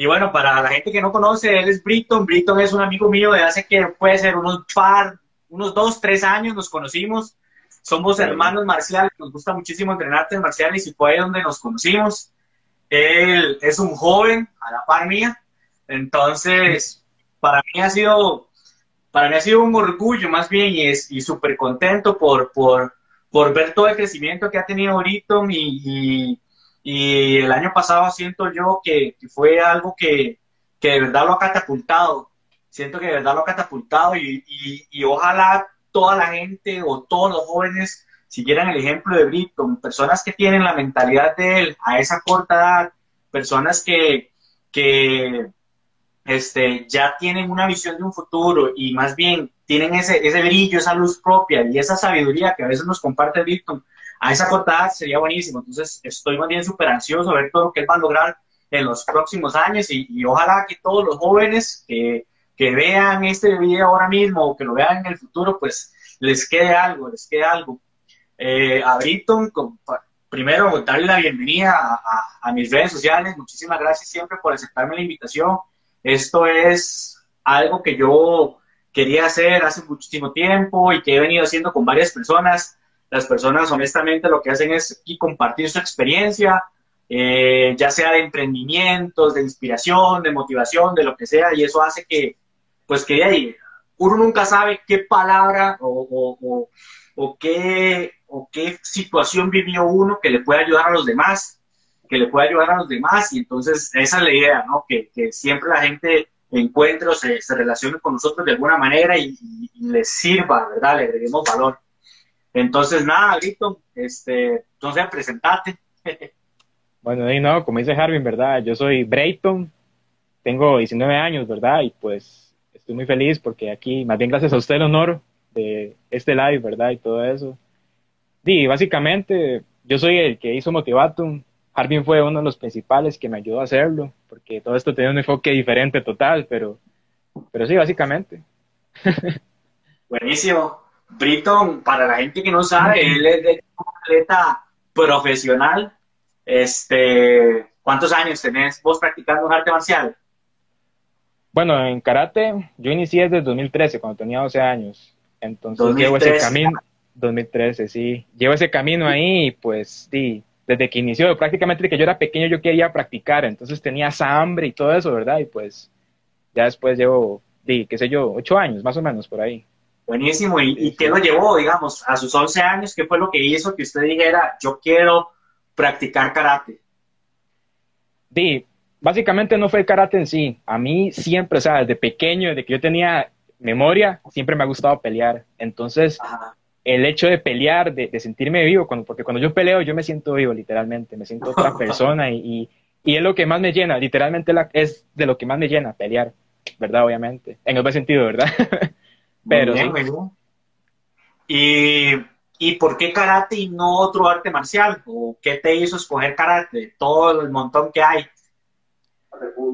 Y bueno, para la gente que no conoce, él es Britton. Britton es un amigo mío de hace que puede ser unos par, unos dos, tres años nos conocimos. Somos hermanos marciales, nos gusta muchísimo entrenar artes marciales y fue ahí donde nos conocimos. Él es un joven a la par mía, entonces para mí ha sido, para mí ha sido un orgullo más bien y, es, y súper contento por, por, por ver todo el crecimiento que ha tenido Britton y, y, el año pasado siento yo que, fue algo que, que, de verdad lo ha catapultado. Siento que de verdad lo ha catapultado y, y ojalá toda la gente o todos los jóvenes siguieran el ejemplo de Britton, personas que tienen la mentalidad de él a esa corta edad, personas que, que este, ya tienen una visión de un futuro y más bien tienen ese, ese brillo, esa luz propia y esa sabiduría que a veces nos comparte Britton, a esa corta edad sería buenísimo. Entonces estoy más bien súper ansioso a ver todo lo que él va a lograr en los próximos años y, y ojalá que todos los jóvenes que que vean este video ahora mismo o que lo vean en el futuro, pues les quede algo, les quede algo. Eh, a Britton, primero darle la bienvenida a, mis redes sociales. Muchísimas gracias siempre por aceptarme la invitación. Esto es algo que yo quería hacer hace muchísimo tiempo y que he venido haciendo con varias personas. Las personas honestamente lo que hacen es compartir su experiencia, eh, ya sea de emprendimientos, de inspiración, de motivación, de lo que sea, y eso hace que, pues que ahí uno nunca sabe qué palabra o, qué, o qué situación vivió uno que le puede ayudar a los demás, que le puede ayudar a los demás, y entonces esa es la idea, ¿no? Que, siempre la gente encuentre o se, relacione con nosotros de alguna manera y, les sirva, ¿verdad? Le agreguemos valor. Entonces, nada, Grito, este, entonces presentate. bueno, ahí no, como dice Harvin, ¿verdad? Yo soy Brayton, tengo 19 años, ¿verdad? Y pues estoy muy feliz porque aquí, más bien gracias a usted el honor de este live, ¿verdad? Y todo eso. Y básicamente, yo soy el que hizo Motivatum. Harbin fue uno de los principales que me ayudó a hacerlo, porque todo esto tenía un enfoque diferente total, pero, pero sí, básicamente. Buenísimo. Britton, para la gente que no sabe, él es un atleta profesional. Este, ¿Cuántos años tenés vos practicando un arte marcial? Bueno, en karate yo inicié desde 2013, cuando tenía 12 años. Entonces llevo ese camino, 2013, sí. Llevo ese camino ahí y pues sí, desde que inició, prácticamente desde que yo era pequeño yo quería practicar, entonces tenía esa hambre y todo eso, ¿verdad? Y pues ya después llevo, di, qué sé yo, 8 años más o menos por ahí. Buenísimo, ¿y, y qué lo llevó, digamos, a sus 11 años? ¿Qué fue lo que hizo que usted dijera, yo quiero practicar karate? Di, básicamente no fue el karate en sí. A mí siempre, o sea, desde pequeño, desde que yo tenía memoria, siempre me ha gustado pelear. Entonces, el hecho de pelear, de, sentirme vivo, cuando, porque cuando yo peleo, yo me siento vivo, literalmente, me siento otra persona y, y, es lo que más me llena, literalmente es de lo que más me llena, pelear, ¿verdad? Obviamente, en el buen sentido, ¿verdad? Pero sí. ¿Y, ¿Y por qué karate y no otro arte marcial? ¿O qué te hizo escoger karate? Todo el montón que hay.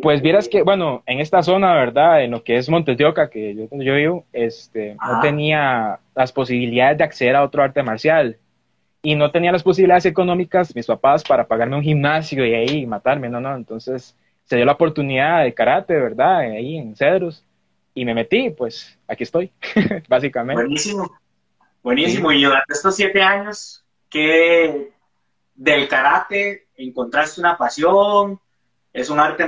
Pues vieras que, bueno, en esta zona, ¿verdad? En lo que es Montes de Oca, que yo, yo vivo, este, no tenía las posibilidades de acceder a otro arte marcial. Y no tenía las posibilidades económicas, mis papás, para pagarme un gimnasio y ahí matarme, no, no. Entonces se dio la oportunidad de karate, ¿verdad? Ahí en Cedros. Y me metí, pues aquí estoy, básicamente. Buenísimo. Buenísimo. Y durante estos siete años, ¿qué del karate encontraste una pasión? es un arte,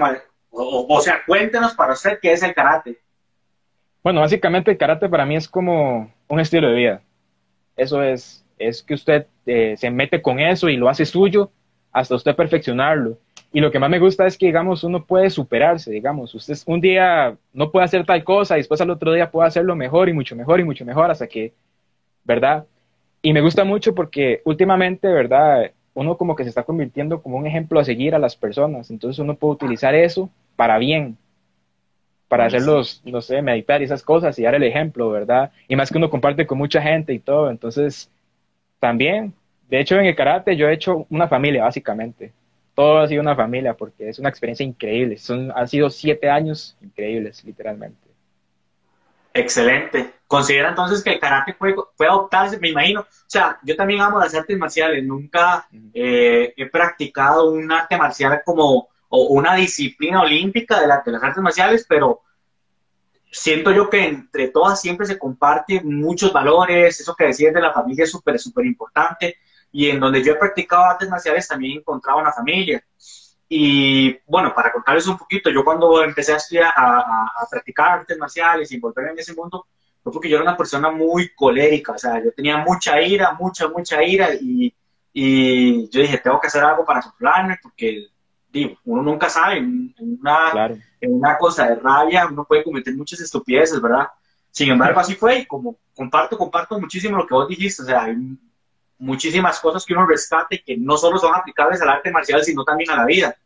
o, o, sea, cuéntenos para usted qué es el karate. Bueno, básicamente el karate para mí es como un estilo de vida. Eso es, es que usted eh, se mete con eso y lo hace suyo hasta usted perfeccionarlo. Y lo que más me gusta es que, digamos, uno puede superarse, digamos, usted un día no puede hacer tal cosa y después al otro día puede hacerlo mejor y mucho mejor y mucho mejor hasta que, ¿verdad? Y me gusta mucho porque últimamente, ¿verdad? uno como que se está convirtiendo como un ejemplo a seguir a las personas. Entonces uno puede utilizar eso para bien, para hacerlos, no sé, meditar y esas cosas y dar el ejemplo, ¿verdad? Y más que uno comparte con mucha gente y todo. Entonces, también, de hecho, en el karate yo he hecho una familia, básicamente. Todo ha sido una familia porque es una experiencia increíble. Son, han sido siete años increíbles, literalmente. Excelente. ¿Considera entonces que el karate puede, adoptarse? Me imagino. O sea, yo también amo las artes marciales. Nunca eh, he practicado un arte marcial como, o una disciplina olímpica de, la, de las artes marciales, pero siento yo que entre todas siempre se comparten muchos valores, eso que decías de la familia es súper, súper importante, y en donde yo he practicado artes marciales también he encontrado una familia. Y bueno, para contarles un poquito, yo cuando empecé a estudiar, a, practicar artes marciales y volver en ese mundo, fue porque yo era una persona muy colérica, o sea, yo tenía mucha ira, mucha, mucha ira, y, y yo dije, tengo que hacer algo para controlarme, porque digo, uno nunca sabe, en una, en una cosa de rabia uno puede cometer muchas estupideces, ¿verdad? Sin embargo, así fue, y como comparto, comparto muchísimo lo que vos dijiste, o sea, hay muchísimas cosas que uno rescate que no solo son aplicables al arte marcial, sino también a la vida.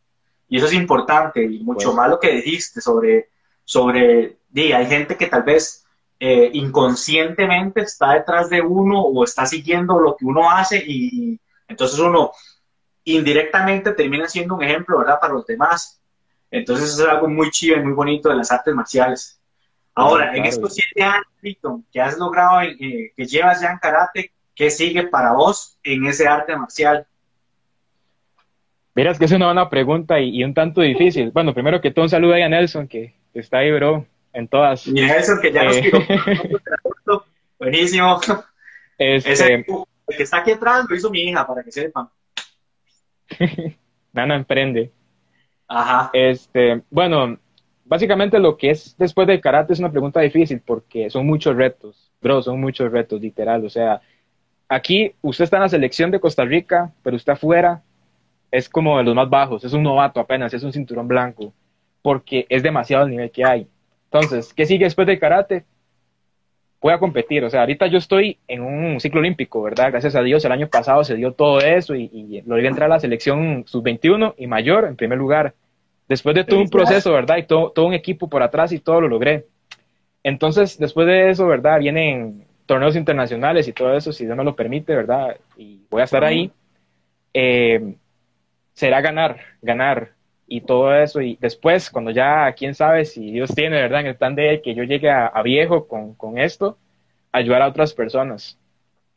Y eso es importante, y mucho más lo que dijiste sobre, sobre, di, hay gente que tal vez eh, inconscientemente está detrás de uno o está siguiendo lo que uno hace y, entonces uno indirectamente termina siendo un ejemplo, ¿verdad?, para los demás. Entonces eso es algo muy chido y muy bonito de las artes marciales. Ahora, en estos siete años, que has logrado, eh, que llevas ya en karate, ¿Qué sigue para vos en ese arte marcial? Miras que es una buena pregunta y, un tanto difícil. Bueno, primero que todo, un saludo ahí a Nelson, que está ahí, bro, en todas. Y Nelson, que ya nos eh, tiró. Buenísimo. Este, Ese, el que está aquí atrás lo hizo mi hija, para que sepan. Nana emprende. Ajá. Este, bueno, básicamente lo que es después del karate es una pregunta difícil porque son muchos retos, bro, son muchos retos, literal. O sea, aquí usted está en la selección de Costa Rica, pero usted afuera es como de los más bajos, es un novato apenas, es un cinturón blanco, porque es demasiado el nivel que hay. Entonces, ¿qué sigue después del karate? Voy a competir, o sea, ahorita yo estoy en un ciclo olímpico, ¿verdad? Gracias a Dios, el año pasado se dio todo eso y, y logré entrar a la selección sub-21 y mayor en primer lugar. Después de todo un proceso, ¿verdad? Y todo, todo un equipo por atrás y todo lo logré. Entonces, después de eso, ¿verdad? Vienen torneos internacionales y todo eso, si Dios me lo permite, ¿verdad? Y voy a estar ahí, eh, será ganar, ganar y todo eso. Y después, cuando ya, quién sabe si Dios tiene, ¿verdad? En el plan de que yo llegue a, viejo con, con, esto, ayudar a otras personas.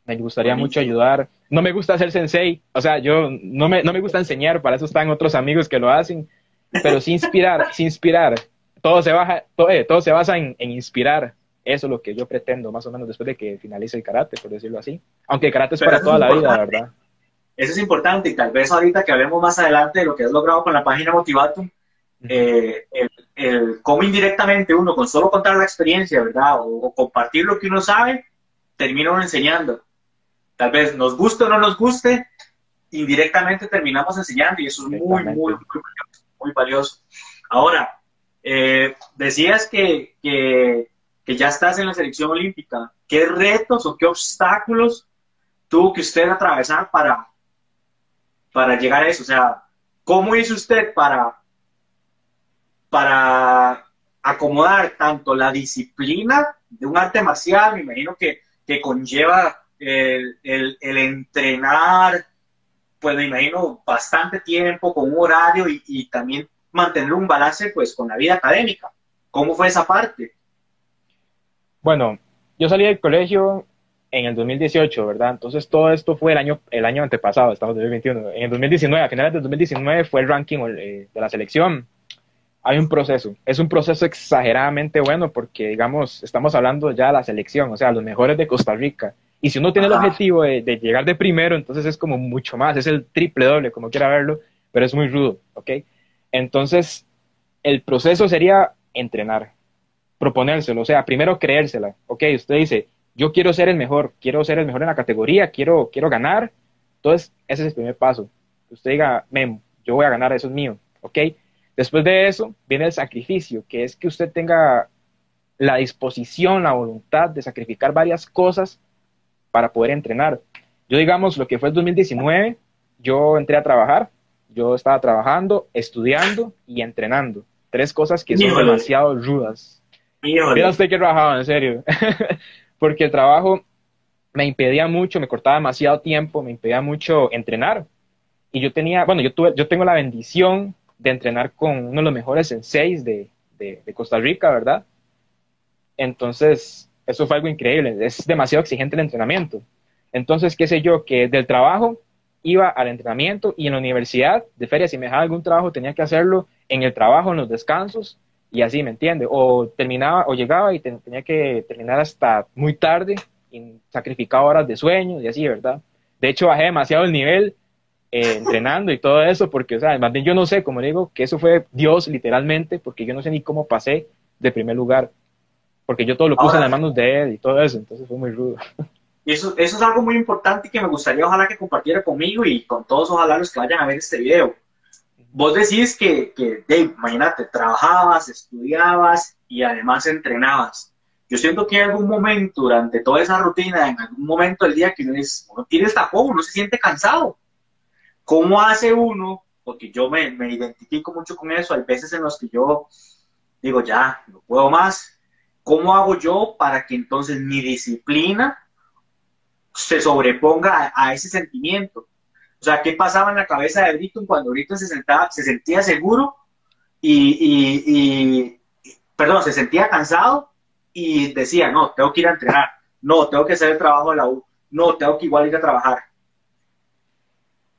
Me gustaría mucho ayudar. No me gusta ser sensei, o sea, yo no me, no me gusta enseñar, para eso están otros amigos que lo hacen, pero sí inspirar, sí inspirar. Todo se, baja, todo, eh, todo se basa en, en inspirar eso es lo que yo pretendo, más o menos, después de que finalice el karate, por decirlo así. Aunque el karate es para toda la vida, ¿verdad? Eso es importante y tal vez ahorita que hablemos más adelante de lo que has logrado con la página Motivatum, eh, el, cómo indirectamente uno, con solo contar la experiencia, ¿verdad? O, compartir lo que uno sabe, termina uno enseñando. Tal vez nos guste o no nos guste, indirectamente terminamos enseñando y eso es muy, muy, muy, muy valioso. Ahora, eh, decías que, que que ya estás en la selección olímpica, ¿qué retos o qué obstáculos tuvo que usted atravesar para, para llegar a eso? O sea, ¿cómo hizo usted para, para acomodar tanto la disciplina de un arte marcial, me imagino que, que conlleva el, el, entrenar, pues me imagino bastante tiempo con un horario y, y también mantener un balance pues con la vida académica. ¿Cómo fue esa parte? Bueno, yo salí del colegio en el 2018, ¿verdad? Entonces todo esto fue el año, el año antepasado, estamos en 2021. En el 2019, a finales del 2019 fue el ranking eh, de la selección. Hay un proceso, es un proceso exageradamente bueno porque, digamos, estamos hablando ya de la selección, o sea, los mejores de Costa Rica. Y si uno tiene el objetivo de, de, llegar de primero, entonces es como mucho más, es el triple doble, como quiera verlo, pero es muy rudo, ¿ok? Entonces, el proceso sería entrenar, proponérselo, o sea, primero creérsela. Ok, usted dice, yo quiero ser el mejor, quiero ser el mejor en la categoría, quiero, quiero ganar. Entonces, ese es el primer paso. Usted diga, mem, yo voy a ganar, eso es mío. Ok, después de eso viene el sacrificio, que es que usted tenga la disposición, la voluntad de sacrificar varias cosas para poder entrenar. Yo, digamos, lo que fue el 2019, yo entré a trabajar, yo estaba trabajando, estudiando y entrenando. Tres cosas que son demasiado rudas. Mira usted que trabajaba, en serio. Porque el trabajo me impedía mucho, me cortaba demasiado tiempo, me impedía mucho entrenar. Y yo tenía, bueno, yo, tuve, yo tengo la bendición de entrenar con uno de los mejores senseis de, de, de Costa Rica, ¿verdad? Entonces, eso fue algo increíble. Es demasiado exigente el entrenamiento. Entonces, qué sé yo, que del trabajo iba al entrenamiento y en la universidad de feria, si me dejaba algún trabajo, tenía que hacerlo en el trabajo, en los descansos, y así, ¿me entiende? O terminaba, o llegaba y tenía que terminar hasta muy tarde, y sacrificaba horas de sueño y así, ¿verdad? De hecho, bajé demasiado el nivel eh, entrenando y todo eso, porque, o sea, más bien yo no sé, como digo, que eso fue Dios literalmente, porque yo no sé ni cómo pasé de primer lugar, porque yo todo lo puse en las manos de Él y todo eso, entonces fue muy rudo. Y eso, eso es algo muy importante que me gustaría ojalá que compartiera conmigo y con todos ojalá los que vayan a ver este video. Vos decís que, que Dave, imagínate, trabajabas, estudiabas y además entrenabas. Yo siento que en algún momento, durante toda esa rutina, en algún momento del día que uno, es, uno tiene tapón, uno se siente cansado. ¿Cómo hace uno? Porque yo me, me identifico mucho con eso. Hay veces en los que yo digo, ya, no puedo más. ¿Cómo hago yo para que entonces mi disciplina se sobreponga a, ese sentimiento. O sea, ¿qué pasaba en la cabeza de Britton cuando Britton se, sentaba, se sentía seguro y, perdón, se sentía cansado y decía, no, tengo que ir a entrenar, no, tengo que hacer el trabajo de la U, no, tengo que igual ir a trabajar?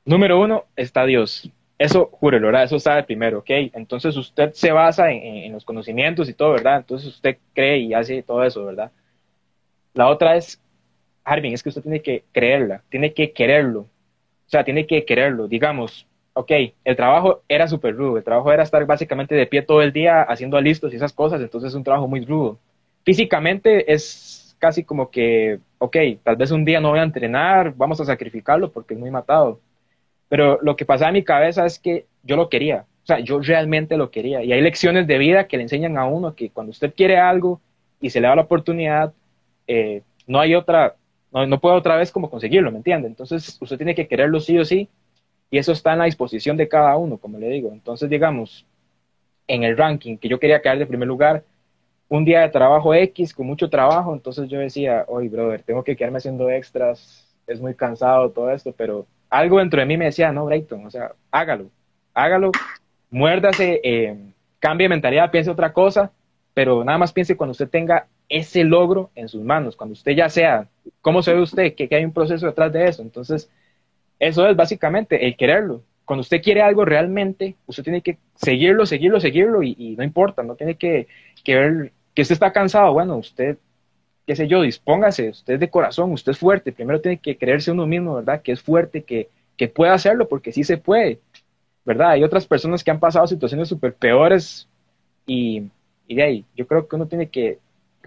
Número uno, está Dios. Eso, júrelo, ¿verdad? Eso sabe primero, ¿ok? Entonces usted se basa en, en, los conocimientos y todo, ¿verdad? Entonces usted cree y hace todo eso, ¿verdad? La otra es Arvin, es que usted tiene que creerla, tiene que quererlo. O sea, tiene que quererlo. Digamos, ok, el trabajo era súper rudo, el trabajo era estar básicamente de pie todo el día haciendo listos y esas cosas, entonces es un trabajo muy rudo. Físicamente es casi como que, ok, tal vez un día no voy a entrenar, vamos a sacrificarlo porque es muy matado. Pero lo que pasaba en mi cabeza es que yo lo quería, o sea, yo realmente lo quería. Y hay lecciones de vida que le enseñan a uno que cuando usted quiere algo y se le da la oportunidad, eh, no hay otra, no, no puedo otra vez como conseguirlo, ¿me entiende? Entonces usted tiene que quererlo sí o sí y eso está en la disposición de cada uno, como le digo. Entonces, digamos, en el ranking que yo quería quedar de primer lugar, un día de trabajo X con mucho trabajo, entonces yo decía, oye, brother, tengo que quedarme haciendo extras, es muy cansado todo esto, pero algo dentro de mí me decía, no, Brayton, o sea, hágalo, hágalo, muérdase, eh, cambie mentalidad, piense otra cosa, pero nada más piense cuando usted tenga ese logro en sus manos, cuando usted ya sea, ¿cómo se ve usted? Que, hay un proceso detrás de eso. Entonces, eso es básicamente el quererlo. Cuando usted quiere algo realmente, usted tiene que seguirlo, seguirlo, seguirlo y, no importa, no tiene que, ver que usted está cansado. Bueno, usted, qué sé yo, dispóngase, usted es de corazón, usted es fuerte. Primero tiene que creerse uno mismo, ¿verdad? Que es fuerte, que, que puede hacerlo porque sí se puede, ¿verdad? Hay otras personas que han pasado situaciones súper peores y, y de ahí, yo creo que uno tiene que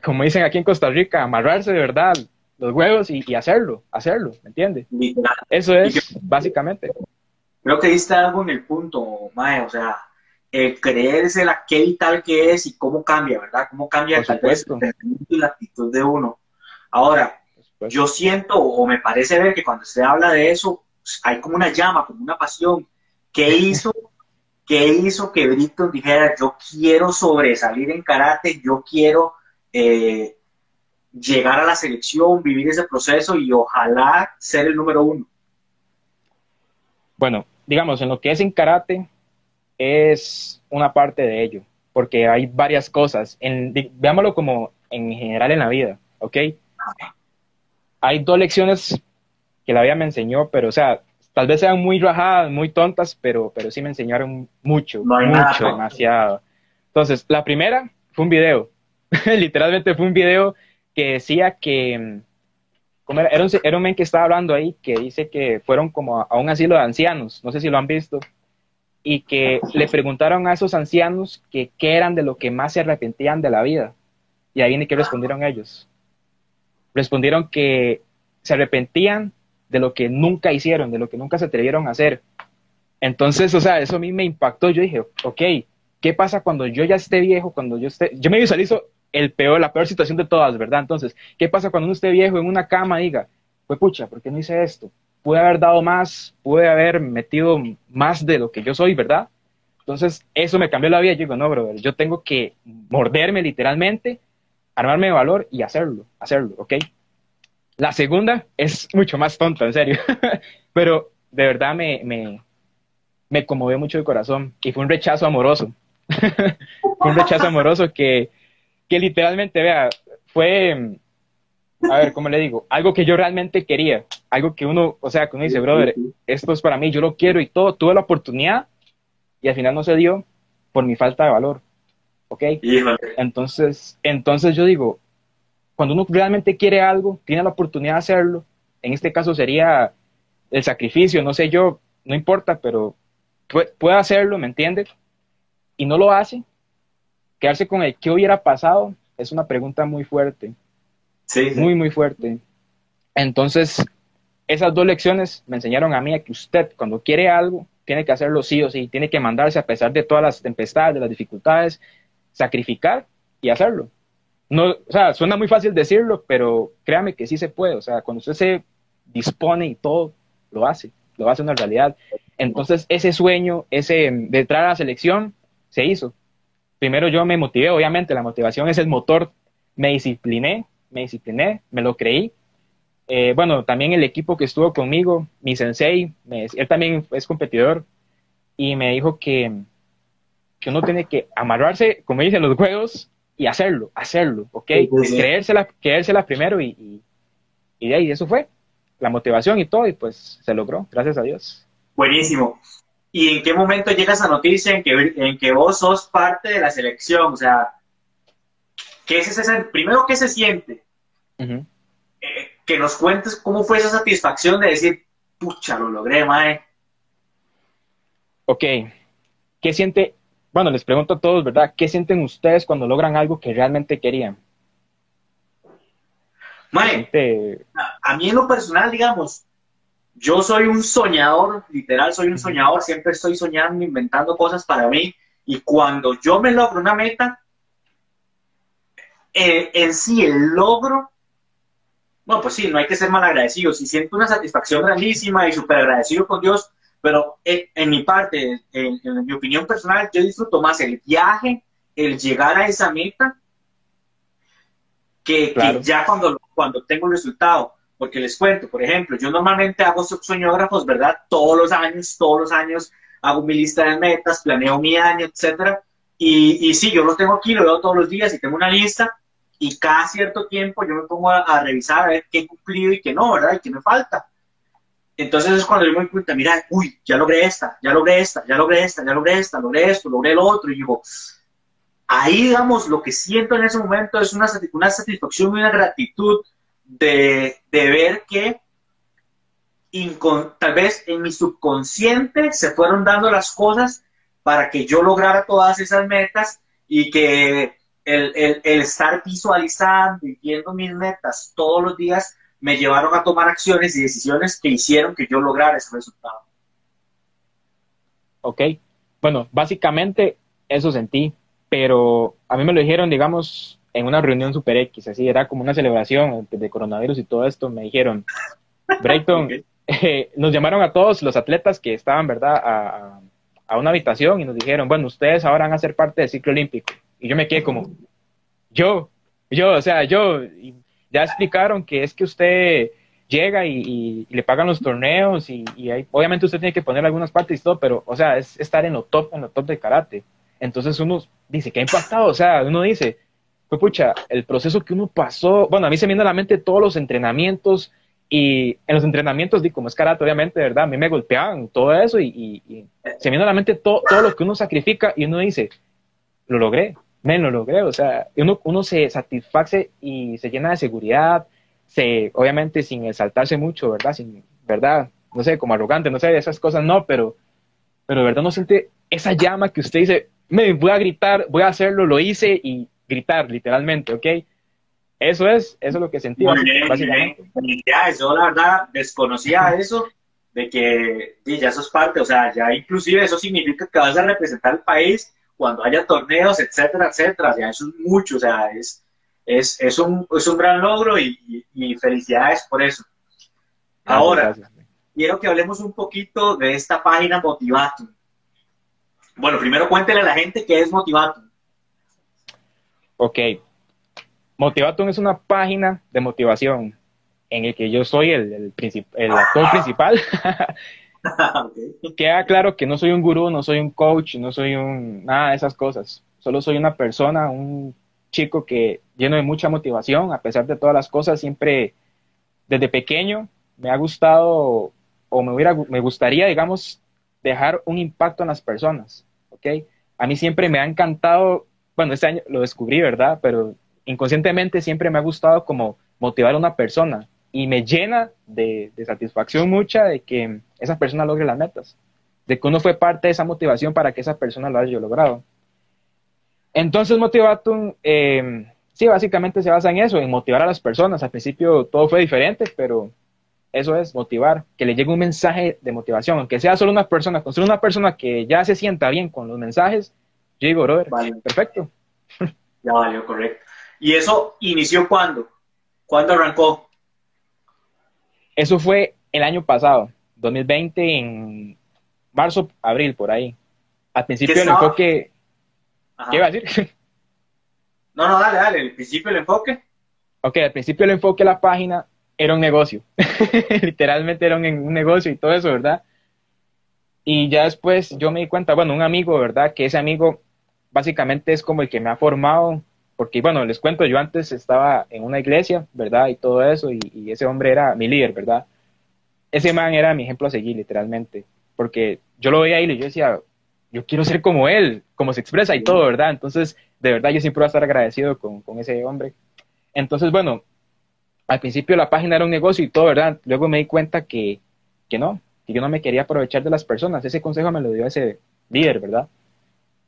como dicen aquí en Costa Rica, amarrarse de verdad los huevos y, hacerlo, hacerlo, ¿me entiendes? Eso es, básicamente. Creo que diste algo en el punto, Mae, o sea, el creerse la qué vital que es y cómo cambia, ¿verdad? Cómo cambia tal vez la actitud de uno. Ahora, yo siento o me parece ver que cuando se habla de eso, hay como una llama, como una pasión. ¿Qué hizo ¿Qué hizo que Brito dijera, yo quiero sobresalir en karate, yo quiero eh, llegar a la selección, vivir ese proceso y ojalá ser el número uno? Bueno, digamos, en lo que es en karate es una parte de ello, porque hay varias cosas. En, veámoslo como en general en la vida, ¿ok? Hay dos lecciones que la vida me enseñó, pero o sea, tal vez sean muy rajadas, muy tontas, pero, pero sí me enseñaron mucho, mucho, demasiado. Entonces, la primera fue un video. literalmente fue un video que decía que, era? Era, un, era men que estaba hablando ahí que dice que fueron como a, un asilo de ancianos, no sé si lo han visto, y que le preguntaron a esos ancianos que qué eran de lo que más se arrepentían de la vida. Y ahí viene que respondieron ellos. Respondieron que se arrepentían de lo que nunca hicieron, de lo que nunca se atrevieron a hacer. Entonces, o sea, eso a mí me impactó. Yo dije, ok, ¿qué pasa cuando yo ya esté viejo, cuando yo esté, yo me visualizo el peor, la peor situación de todas, ¿verdad? Entonces, ¿qué pasa cuando uno esté viejo en una cama diga, pues pucha, ¿por qué no hice esto? Pude haber dado más, pude haber metido más de lo que yo soy, ¿verdad? Entonces, eso me cambió la vida. Yo digo, no, brother, yo tengo que morderme literalmente, armarme de valor y hacerlo, hacerlo, ¿ok? La segunda es mucho más tonta, en serio, pero de verdad me, me, me conmovió mucho el corazón y fue un rechazo amoroso. fue un rechazo amoroso que, que literalmente, vea, fue, a ver, ¿cómo le digo? Algo que yo realmente quería, algo que uno, o sea, que uno dice, brother, esto es para mí, yo lo quiero y todo, tuve la oportunidad y al final no se dio por mi falta de valor, ¿ok? Entonces, entonces yo digo, cuando uno realmente quiere algo, tiene la oportunidad de hacerlo, en este caso sería el sacrificio, no sé yo, no importa, pero puede hacerlo, ¿me entiendes? Y no lo hace, quedarse con el qué hubiera pasado es una pregunta muy fuerte. Sí, Muy, muy fuerte. Entonces, esas dos lecciones me enseñaron a mí a que usted, cuando quiere algo, tiene que hacerlo sí o sí, tiene que mandarse a pesar de todas las tempestades, de las dificultades, sacrificar y hacerlo. No, o sea, suena muy fácil decirlo, pero créame que sí se puede. O sea, cuando usted se dispone y todo, lo hace, lo hace una realidad. Entonces, ese sueño, ese de entrar a la selección, se hizo. Primero yo me motivé, obviamente, la motivación es el motor. Me discipliné, me discipliné, me lo creí. Eh, bueno, también el equipo que estuvo conmigo, mi sensei, él también es competidor y me dijo que, que uno tiene que amarrarse, como dicen los juegos, y hacerlo, hacerlo, ¿ok? Creérsela, creérsela primero y, y, de ahí eso fue, la motivación y todo, y pues se logró, gracias a Dios. Buenísimo. ¿Y en qué momento llega esa noticia en que, en que vos sos parte de la selección? O sea, ¿qué es ese, primero, ¿qué se siente? Eh, que nos cuentes cómo fue esa satisfacción de decir, pucha, lo logré, mae. Ok, ¿qué siente? Bueno, les pregunto a todos, ¿verdad? ¿Qué sienten ustedes cuando logran algo que realmente querían? Mae, a, mí en lo personal, digamos, yo soy un soñador, literal, soy un soñador, siempre estoy soñando, inventando cosas para mí, y cuando yo me logro una meta, eh, en sí el logro, bueno, pues sí, no hay que ser mal agradecido, si siento una satisfacción grandísima y súper agradecido con Dios, pero en, mi parte, en, mi opinión personal, yo disfruto más el viaje, el llegar a esa meta, que, ya cuando, cuando tengo el resultado. Porque les cuento, por ejemplo, yo normalmente hago soñógrafos, ¿verdad? Todos los años, todos los años hago mi lista de metas, planeo mi año, etcétera. Y, y sí, yo lo tengo aquí, lo veo todos los días y tengo una lista, y cada cierto tiempo yo me pongo a, revisar a ver qué he cumplido y qué no, ¿verdad? Y qué me falta. Entonces es cuando yo me doy cuenta, mira, uy, ya logré esta, ya logré esta, ya logré esta, ya logré esta, logré esto, logré lo otro, y digo, ahí, digamos, lo que siento en ese momento es una, una satisfacción y una gratitud de, de ver que tal vez en mi subconsciente se fueron dando las cosas para que yo lograra todas esas metas y que el, estar visualizando y viendo mis metas todos los días me llevaron a tomar acciones y decisiones que hicieron que yo lograra ese resultado. Ok, bueno, básicamente eso sentí, pero a mí me lo dijeron, digamos, en una reunión super X, así era como una celebración de coronavirus y todo esto, me dijeron, Brayton, eh, nos llamaron a todos los atletas que estaban, ¿verdad?, a, a una habitación y nos dijeron, bueno, ustedes ahora van a ser parte del ciclo olímpico. Y yo me quedé como, yo, yo, o sea, yo, ya explicaron que es que usted llega y, le pagan los torneos y, obviamente usted tiene que poner algunas partes y todo, pero, o sea, es estar en lo top, en lo top de karate. Entonces uno dice, ¿qué ha impactado? O sea, uno dice, pues pucha, el proceso que uno pasó, bueno, a mí se me viene a la mente todos los entrenamientos y en los entrenamientos, como es karate, obviamente, ¿verdad? A mí me golpeaban todo eso y, se me viene a la mente todo lo que uno sacrifica y uno dice, lo logré, me lo logré, o sea, uno, uno se satisface y se llena de seguridad, se, obviamente sin exaltarse mucho, ¿verdad? Sin, ¿verdad? No sé, como arrogante, no sé, esas cosas no, pero, pero ¿verdad? No siente esa llama que usted dice, me voy a gritar, voy a hacerlo, lo hice y gritar, literalmente, ¿ok? Eso es, eso es lo que sentí, básicamente. Ya, yo la verdad desconocía eso, de que ya eso es parte, o sea, ya inclusive eso significa que vas a representar al país cuando haya torneos, etcétera, etcétera. Ya eso es mucho, o sea, es, es, es, un, es un gran logro y, felicidades por eso. Ahora, quiero que hablemos un poquito de esta página Motivatum. Bueno, primero cuéntele a la gente qué es Motivatum. Ok. Motivatum es una página de motivación en el que yo soy el, el, el actor principal Queda claro que no soy un gurú, no soy un coach, no soy un nada de esas cosas. Solo soy una persona, un chico que lleno de mucha motivación, a pesar de todas las cosas, siempre desde pequeño me ha gustado o me, hubiera, me gustaría, digamos, dejar un impacto en las personas, ¿ok? A mí siempre me ha encantado, bueno, este año lo descubrí, ¿verdad? Pero inconscientemente siempre me ha gustado como motivar a una persona y me llena de, satisfacción mucha de que esa persona logre las metas, de que uno fue parte de esa motivación para que esa persona lo haya logrado. Entonces, Motivatum, eh, sí, básicamente se basa en eso, en motivar a las personas. Al principio todo fue diferente, pero eso es motivar, que le llegue un mensaje de motivación, aunque sea solo una persona, con solo una persona que ya se sienta bien con los mensajes, digo, brother, perfecto. Ya valió, correcto. ¿Y eso inició cuándo? ¿Cuándo arrancó? Eso fue el año pasado, 2020, en marzo, abril, por ahí. Al principio el enfoque... ¿Qué iba a decir? No, no, dale, dale, al principio el enfoque. Ok, al principio el enfoque de la página era un negocio. Literalmente era un, negocio y todo eso, ¿verdad? Y ya después yo me di cuenta, bueno, un amigo, ¿verdad? Que ese amigo básicamente es como el que me ha formado, porque bueno, les cuento, yo antes estaba en una iglesia, ¿verdad? Y todo eso, y, ese hombre era mi líder, ¿verdad? Ese man era mi ejemplo a seguir, literalmente, porque yo lo veía ahí y yo decía, yo quiero ser como él, como se expresa y todo, ¿verdad? Entonces, de verdad, yo siempre voy a estar agradecido con, con ese hombre. Entonces, bueno, al principio la página era un negocio y todo, ¿verdad? Luego me di cuenta que, que no, que yo no me quería aprovechar de las personas. Ese consejo me lo dio ese líder, ¿verdad?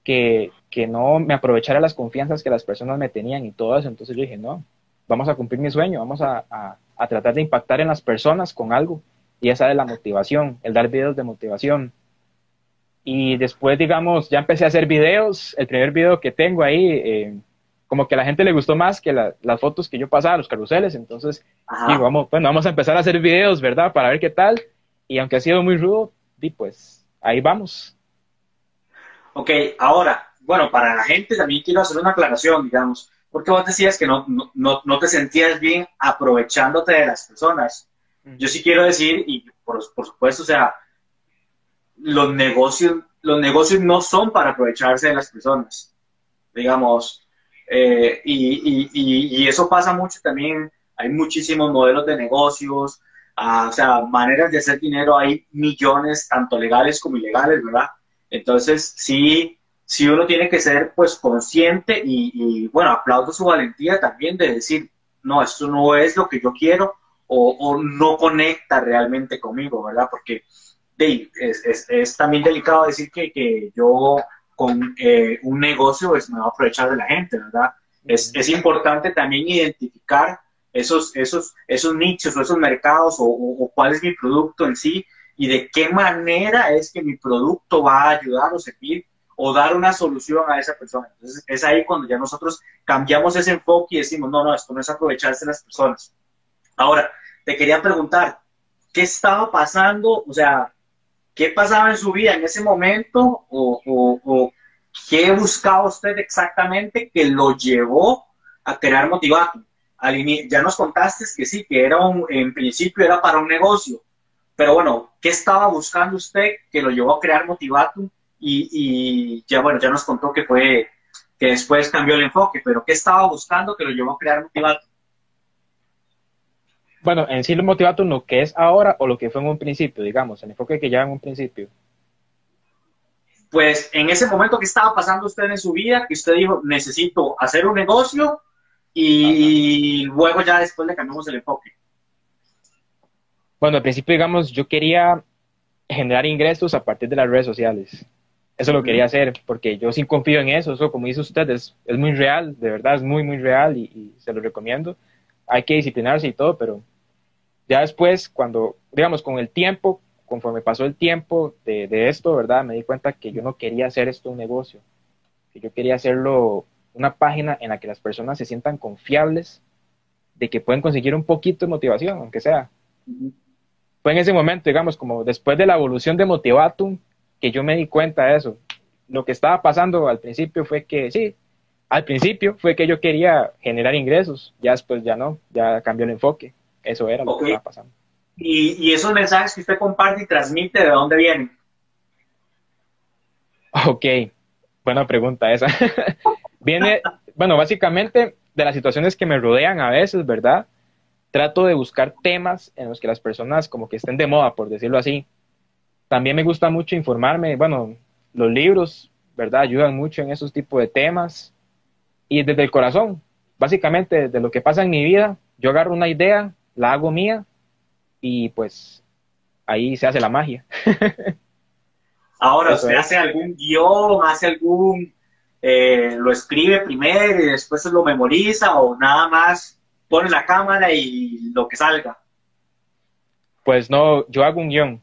Que, que no me aprovechara las confianzas que las personas me tenían y todo eso. Entonces yo dije, no, vamos a cumplir mi sueño, vamos a, a, tratar de impactar en las personas con algo. Y esa es la motivación, el dar videos de motivación. Y después, digamos, ya empecé a hacer videos. El primer video que tengo ahí, eh, como que a la gente le gustó más que las fotos que yo pasaba, los carruseles, entonces digo, vamos, bueno, vamos a empezar a hacer videos, ¿verdad? Para ver qué tal, y aunque ha sido muy rudo, y pues ahí vamos. Ok, ahora, bueno, para la gente también quiero hacer una aclaración, digamos, porque vos decías que no, no, no te sentías bien aprovechándote de las personas. Yo sí quiero decir, y por, por supuesto, o sea, los negocios, los negocios no son para aprovecharse de las personas. Digamos, eh, y, eso pasa mucho también. Hay muchísimos modelos de negocios, ah, o sea, maneras de hacer dinero. Hay millones, tanto legales como ilegales, ¿verdad? Entonces, sí, sí uno tiene que ser, pues, consciente y, bueno, aplaudo su valentía también de decir, no, esto no es lo que yo quiero o, no conecta realmente conmigo, ¿verdad? Porque es, también delicado decir que, que yo con eh, un negocio, pues me va a aprovechar de la gente, ¿verdad? Es, es importante también identificar esos, esos, esos nichos o esos mercados o, cuál es mi producto en sí y de qué manera es que mi producto va a ayudar o servir o dar una solución a esa persona. Entonces es ahí cuando ya nosotros cambiamos ese enfoque y decimos, no, no, esto no es aprovecharse de las personas. Ahora, te quería preguntar, ¿qué estaba pasando? O sea, ¿Qué pasaba en su vida en ese momento o, qué buscaba usted exactamente que lo llevó a crear Motivatum? Ya nos contaste que sí, que era un, en principio era para un negocio, pero bueno, ¿qué estaba buscando usted que lo llevó a crear Motivatum? Y, y ya bueno, ya nos contó que fue que después cambió el enfoque, pero ¿qué estaba buscando que lo llevó a crear Motivatum? bueno, en sí lo motivato lo que es ahora o lo que fue en un principio, digamos, el enfoque que ya en un principio. Pues en ese momento que estaba pasando usted en su vida, que usted dijo, necesito hacer un negocio y luego ya después le cambiamos el enfoque. Bueno, al principio, digamos, yo quería generar ingresos a partir de las redes sociales. Eso lo quería hacer, porque yo sí confío en eso. Eso, como dice usted, es, muy real, de verdad, es muy, muy real y, y se lo recomiendo. Hay que disciplinarse y todo, pero ya después, cuando, digamos, con el tiempo, conforme pasó el tiempo de, esto, ¿verdad? Me di cuenta que yo no quería hacer esto un negocio, que yo quería hacerlo una página en la que las personas se sientan confiables de que pueden conseguir un poquito de motivación, aunque sea. Fue en ese momento, digamos, como después de la evolución de Motivatum, que yo me di cuenta de eso. Lo que estaba pasando al principio fue que, sí, al principio fue que yo quería generar ingresos, ya después ya no, ya cambió el enfoque. Eso era lo que estaba pasando. ¿Y, esos mensajes que usted comparte y transmite, ¿de dónde vienen? Ok, buena pregunta esa. Viene bueno, básicamente de las situaciones que me rodean a veces, ¿verdad? Trato de buscar temas en los que las personas como que estén de moda, por decirlo así. También me gusta mucho informarme, bueno, los libros, ¿verdad? Ayudan mucho en esos tipos de temas. Y desde el corazón, básicamente de lo que pasa en mi vida, yo agarro una idea, la hago mía y pues ahí se hace la magia. Ahora, ¿usted hace algún guion, hace algún, eh, lo escribe primero y después lo memoriza o nada más pone la cámara y lo que salga? Pues no, yo hago un guion.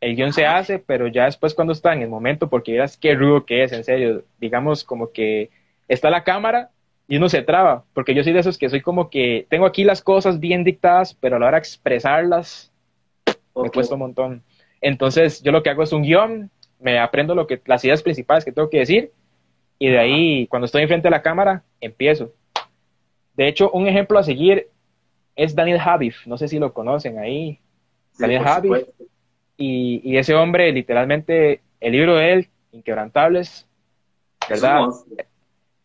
El guion se hace, pero ya después cuando está en el momento, porque verás qué rudo que es, en serio. Digamos como que está la cámara y uno se traba, porque yo soy de esos que soy como que tengo aquí las cosas bien dictadas, pero a la hora de expresarlas me cuesta un montón. Entonces yo lo que hago es un guion, me aprendo lo que, las ideas principales que tengo que decir y de ahí, cuando estoy enfrente de la cámara, empiezo. De hecho, un ejemplo a seguir es Daniel Javif, no sé si lo conocen ahí. Daniel Javif. Y, ese hombre, literalmente, el libro de él, Inquebrantables, ¿verdad?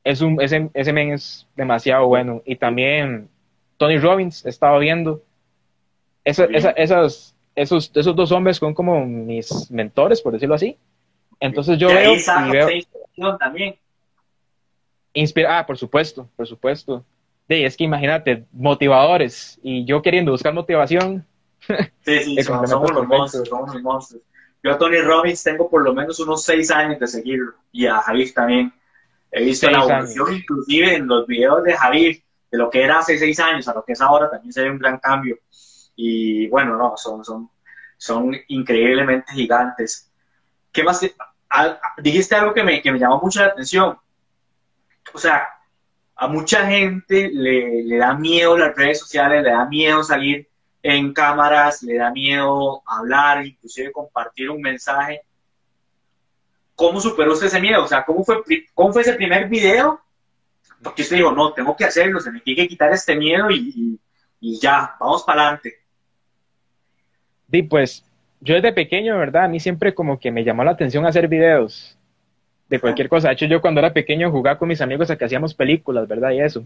Es un, ese, ese men es demasiado bueno. Y también Tony Robbins, he estado viendo. esas, esos, esos dos hombres son como mis mentores, por decirlo así. Entonces yo veo, y veo también. Inspira ah, por supuesto, por supuesto. Sí, es que imagínate, motivadores y yo queriendo buscar motivación. Sí, sí, somos, los monstruos, somos los monstruos. Yo a Tony Robbins tengo por lo menos unos seis años de seguirlo y a Javier también. He visto la evolución, inclusive en los videos de Javier, de lo que era hace seis años a lo que es ahora, también se ve un gran cambio. Y bueno, no, son, son, son increíblemente gigantes. ¿Qué más? dijiste algo que me, que me llamó mucho la atención. O sea, a mucha gente le, le, da miedo las redes sociales, le da miedo salir en cámaras, le da miedo hablar, inclusive compartir un mensaje. ¿Cómo superó usted ese miedo? O sea, ¿cómo fue, cómo fue ese primer video? Porque usted dijo, no, tengo que hacerlo, se me tiene que quitar este miedo y, y, y ya, vamos para adelante. Sí, pues yo desde pequeño, ¿verdad? A mí siempre como que me llamó la atención hacer videos de cualquier cosa. De hecho, yo cuando era pequeño jugaba con mis amigos a que hacíamos películas, ¿verdad? Y eso.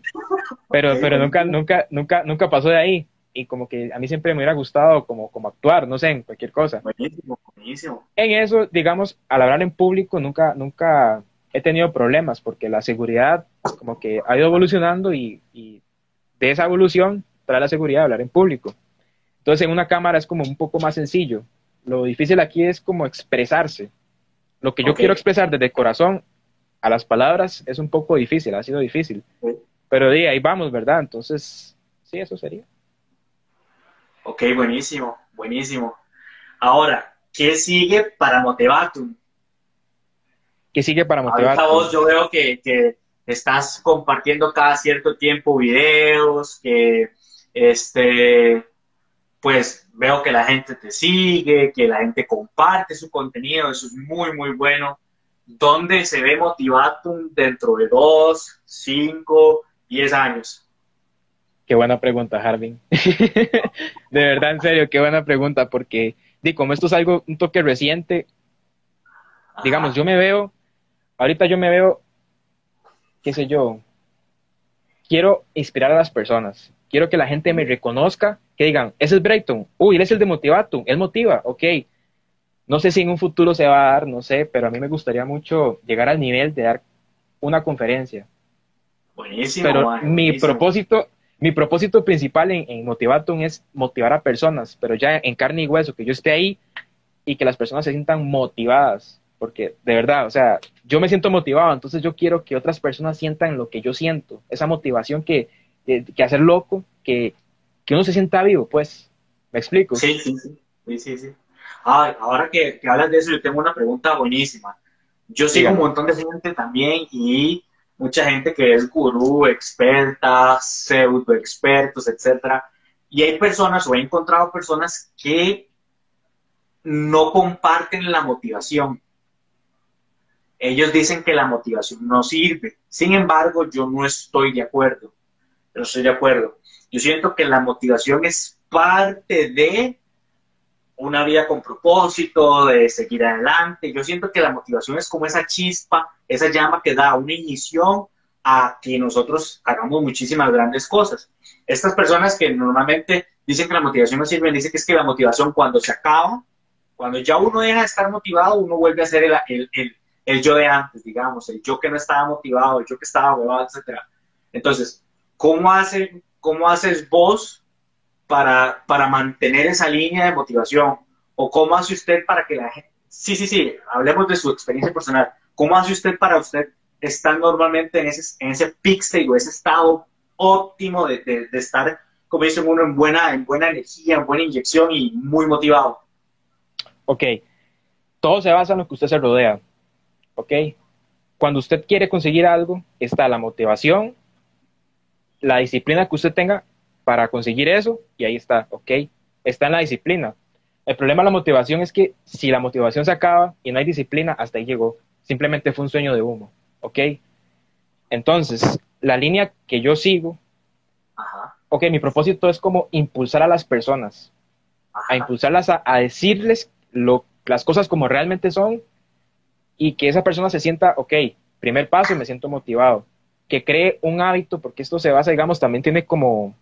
Pero, pero nunca, nunca, nunca, nunca pasó de ahí. Y como que a mí siempre me hubiera gustado como, como actuar, no sé, en cualquier cosa. Buenísimo, buenísimo. En eso, digamos, al hablar en público nunca, nunca he tenido problemas porque la seguridad como que ha ido evolucionando y, y de esa evolución trae la seguridad de hablar en público. Entonces en una cámara es como un poco más sencillo. Lo difícil aquí es como expresarse. Lo que yo quiero expresar desde el corazón a las palabras es un poco difícil, ha sido difícil. Pero de ahí vamos, ¿verdad? Entonces, sí, eso sería. Ok, buenísimo, buenísimo. Ahora, ¿qué sigue para Motivatum? ¿Qué sigue para Motivatum? vos yo veo que, que estás compartiendo cada cierto tiempo videos, que este pues veo que la gente te sigue, que la gente comparte su contenido, eso es muy, muy bueno. ¿Dónde se ve Motivatum dentro de dos, cinco, diez años? Qué buena pregunta, Harvin. de verdad, en serio, qué buena pregunta, porque di, como esto es algo, un toque reciente, digamos, yo me veo, ahorita yo me veo, qué sé yo, quiero inspirar a las personas, quiero que la gente me reconozca, que digan, ese es Brayton, uy, él es el de Motivatum, él motiva, ok. No sé si en un futuro se va a dar, no sé, pero a mí me gustaría mucho llegar al nivel de dar una conferencia. Buenísimo. Pero mi propósito, mi propósito principal en, en, Motivatum es motivar a personas, pero ya en carne y hueso, que yo esté ahí y que las personas se sientan motivadas, porque de verdad, o sea, yo me siento motivado, entonces yo quiero que otras personas sientan lo que yo siento, esa motivación que, que hacer loco, que, que uno se sienta vivo, pues. ¿Me explico? Sí, sí, sí. sí, sí, ahora que, que, hablas de eso, yo tengo una pregunta buenísima. Yo sigo un montón de gente también y mucha gente que es gurú, experta, pseudo expertos, etcétera. Y hay personas, o he encontrado personas que no comparten la motivación. Ellos dicen que la motivación no sirve. Sin embargo, yo no estoy de acuerdo no estoy de acuerdo. Yo siento que la motivación es parte de una vida con propósito, de seguir adelante. Yo siento que la motivación es como esa chispa, esa llama que da una inición a que nosotros hagamos muchísimas grandes cosas. Estas personas que normalmente dicen que la motivación no sirve, dicen que es que la motivación cuando se acaba, cuando ya uno deja de estar motivado, uno vuelve a ser el, el, el, yo de antes, digamos, el yo que no estaba motivado, el yo que estaba huevado, etc. Entonces, ¿cómo, hace, cómo haces vos para, para mantener esa línea de motivación? ¿O cómo hace usted para que la gente... Sí, sí, sí, hablemos de su experiencia personal. ¿Cómo hace usted para usted estar normalmente en ese, en ese peak state o ese estado óptimo de, de, estar, como dice uno, en buena, en buena energía, en buena inyección y muy motivado? Ok, todo se basa en lo que usted se rodea. Ok, cuando usted quiere conseguir algo, está la motivación, la disciplina que usted tenga para conseguir eso, y ahí está, ok, está en la disciplina. El problema de la motivación es que si la motivación se acaba y no hay disciplina, hasta ahí llegó. Simplemente fue un sueño de humo. ¿Ok? Entonces, la línea que yo sigo, ok, mi propósito es como impulsar a las personas, a impulsarlas a, decirles lo, las cosas como realmente son y que esa persona se sienta, ok, primer paso, me siento motivado. Que cree un hábito, porque esto se basa, digamos, también tiene como,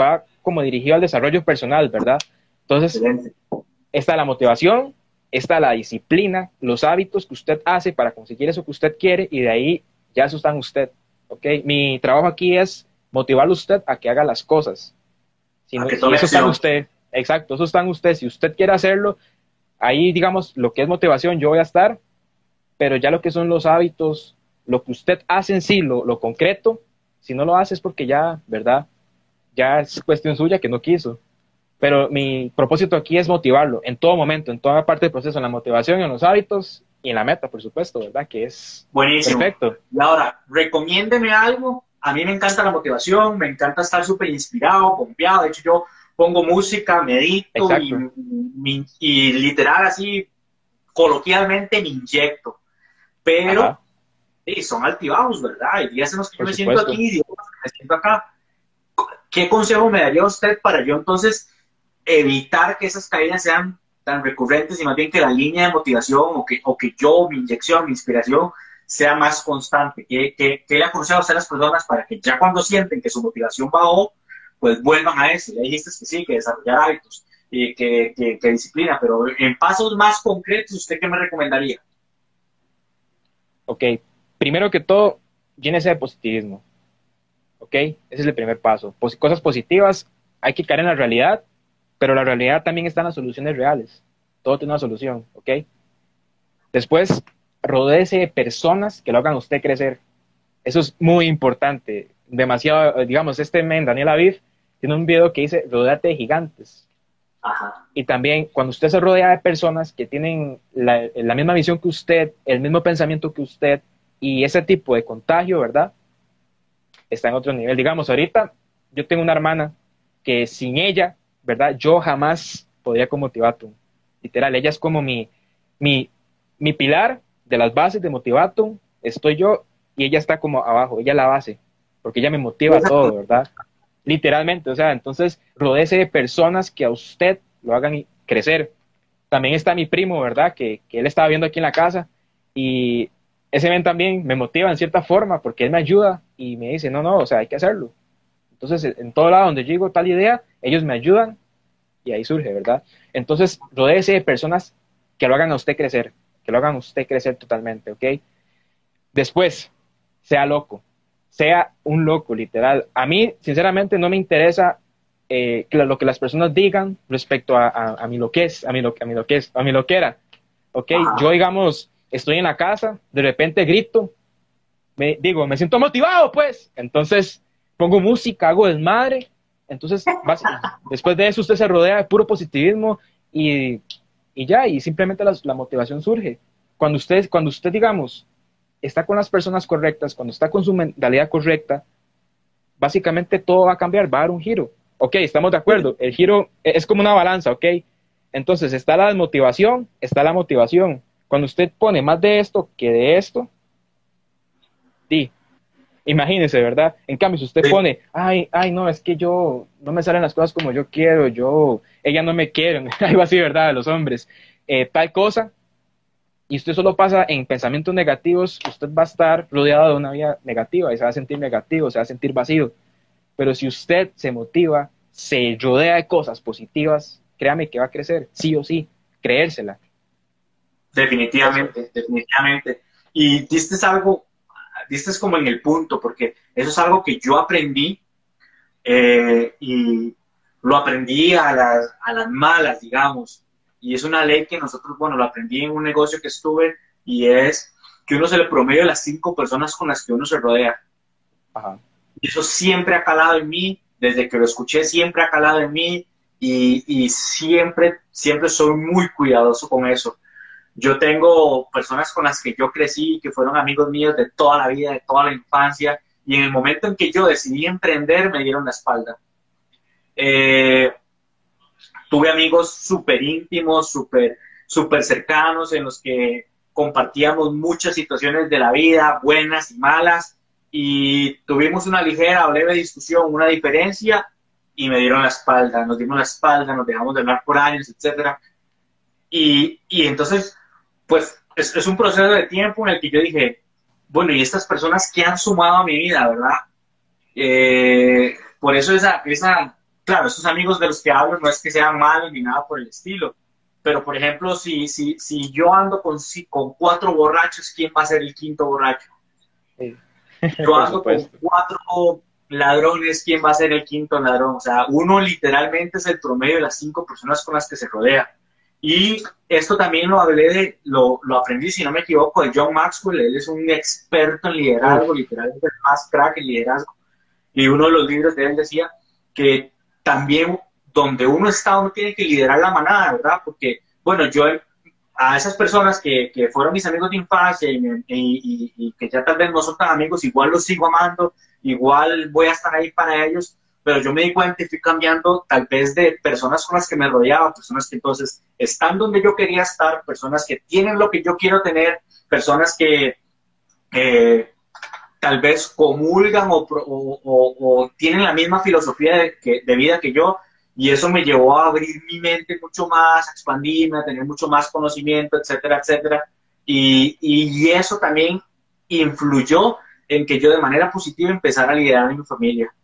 va como dirigido al desarrollo personal, ¿verdad? Entonces, está la motivación, está la disciplina, los hábitos que usted hace para conseguir eso que usted quiere y de ahí ya eso está en usted. ¿ok? Mi trabajo aquí es motivarlo a usted a que haga las cosas. Si no, eso está en usted. Exacto, eso está en usted. Si usted quiere hacerlo, ahí digamos lo que es motivación, yo voy a estar, pero ya lo que son los hábitos, lo que usted hace en sí, lo, lo concreto, si no lo hace es porque ya, ¿verdad? Ya es cuestión suya que no quiso. Pero mi propósito aquí es motivarlo en todo momento, en toda parte del proceso, en la motivación, en los hábitos y en la meta, por supuesto, ¿verdad? Que es Buenísimo. perfecto. Y ahora, recomiéndeme algo. A mí me encanta la motivación, me encanta estar súper inspirado, confiado. De hecho, yo pongo música, medito y, literal así, coloquialmente me inyecto. Pero sí, son altibajos, ¿verdad? Hay días en los que yo me siento aquí y días me siento acá. ¿Qué consejo me daría usted para yo entonces evitar que esas caídas sean tan recurrentes y más bien que la línea de motivación o que, o que yo, mi inyección, mi inspiración, sea más constante. ¿Qué, qué, qué le aconsejo a las personas para que ya cuando sienten que su motivación bajó, pues vuelvan a eso? Ya dijiste que sí, que desarrollar hábitos, y que, que, disciplina, pero en pasos más concretos, ¿usted qué me recomendaría? Ok, primero que todo, llénese de positivismo. ¿Ok? Ese es el primer paso. cosas positivas, hay que caer en la realidad pero la realidad también está en las soluciones reales. Todo tiene una solución, ¿ok? Después, rodéese de personas que lo hagan usted crecer. Eso es muy importante. Demasiado, digamos, este men, Daniel Aviv, tiene un video que dice, rodéate de gigantes. Ajá. Y también, cuando usted se rodea de personas que tienen la, la misma visión que usted, el mismo pensamiento que usted, y ese tipo de contagio, ¿verdad? Está en otro nivel. Digamos, ahorita yo tengo una hermana que sin ella ¿verdad? Yo jamás podría con Motivatum. Literal, ella es como mi, mi, mi pilar de las bases de Motivatum. Estoy yo y ella está como abajo, ella es la base, porque ella me motiva todo, ¿verdad? Literalmente, o sea, entonces rodece de personas que a usted lo hagan crecer. También está mi primo, ¿verdad? Que, que él estaba viendo aquí en la casa y ese men también me motiva en cierta forma porque él me ayuda y me dice, no, no, o sea, hay que hacerlo. Entonces, en todo lado donde digo tal idea, ellos me ayudan y ahí surge, ¿verdad? Entonces, rodeese de personas que lo hagan a usted crecer, que lo hagan a usted crecer totalmente, ¿ok? Después, sea loco, sea un loco, literal. A mí, sinceramente, no me interesa eh, lo que las personas digan respecto a, a, mi lo que es, a mi lo, a mi lo que es, a mi lo que era, ¿ok? Yo, digamos, estoy en la casa, de repente grito, me digo, me siento motivado, pues. Entonces, pongo música, hago desmadre. Entonces, después de eso usted se rodea de puro positivismo y, y ya, y simplemente la, motivación surge. Cuando usted, cuando usted, digamos, está con las personas correctas, cuando está con su mentalidad correcta, básicamente todo va a cambiar, va a dar un giro. Ok, estamos de acuerdo, el giro es como una balanza, ok. Entonces está la desmotivación, está la motivación. Cuando usted pone más de esto que de esto, di, Imagínese, ¿verdad? En cambio, si usted pone, ay, ay, no, es que yo, no me salen las cosas como yo quiero, yo, ella no me quiere, algo así, ¿verdad? Los hombres, eh, tal cosa, y usted solo pasa en pensamientos negativos, usted va a estar rodeado de una vida negativa y se va a sentir negativo, se va a sentir vacío. Pero si usted se motiva, se rodea de cosas positivas, créame que va a crecer, sí o sí, creérsela. Definitivamente, definitivamente. Y diste algo, diste como en el punto, porque eso es algo que yo aprendí eh, y lo aprendí a las, a las malas, digamos y es una ley que nosotros, bueno, lo aprendí en un negocio que estuve y es que uno se le promedio a las cinco personas con las que uno se rodea. Y eso siempre ha calado en mí, desde que lo escuché siempre ha calado en mí y, y siempre, siempre soy muy cuidadoso con eso. Yo tengo personas con las que yo crecí, que fueron amigos míos de toda la vida, de toda la infancia, y en el momento en que yo decidí emprender me dieron la espalda. Eh, tuve amigos súper íntimos, súper super cercanos, en los que compartíamos muchas situaciones de la vida, buenas y malas, y tuvimos una ligera o leve discusión, una diferencia, y me dieron la espalda, nos dimos la espalda, nos dejamos de hablar por años, etc. Y, y entonces, pues es, es, un proceso de tiempo en el que yo dije, bueno, y estas personas que han sumado a mi vida, ¿verdad? Eh, por eso esa, esa, claro, esos amigos de los que hablo no es que sean malos ni nada por el estilo, pero por ejemplo, si, si, si yo ando con, con cuatro borrachos, ¿quién va a ser el quinto borracho? Yo ando con cuatro ladrones, ¿quién va a ser el quinto ladrón? O sea, uno literalmente es el promedio de las cinco personas con las que se rodea. Y esto también lo hablé de, lo, lo aprendí, si no me equivoco, de John Maxwell. Él es un experto en liderazgo, literalmente el más crack en liderazgo. Y uno de los libros de él decía que también donde uno está, uno tiene que liderar la manada, ¿verdad? Porque, bueno, yo a esas personas que, que fueron mis amigos de infancia y, y, que ya tal vez no son tan amigos, igual los sigo amando, igual voy a estar ahí para ellos, pero yo me di cuenta y fui cambiando tal vez de personas con las que me rodeaba, personas que entonces están donde yo quería estar, personas que tienen lo que yo quiero tener, personas que, tal vez comulgan o, tienen la misma filosofía de, vida que yo, y eso me llevó a abrir mi mente mucho más, a expandirme, a tener mucho más conocimiento, etcétera, etcétera. Y, eso también influyó en que yo de manera positiva empezara a liderar en mi familia.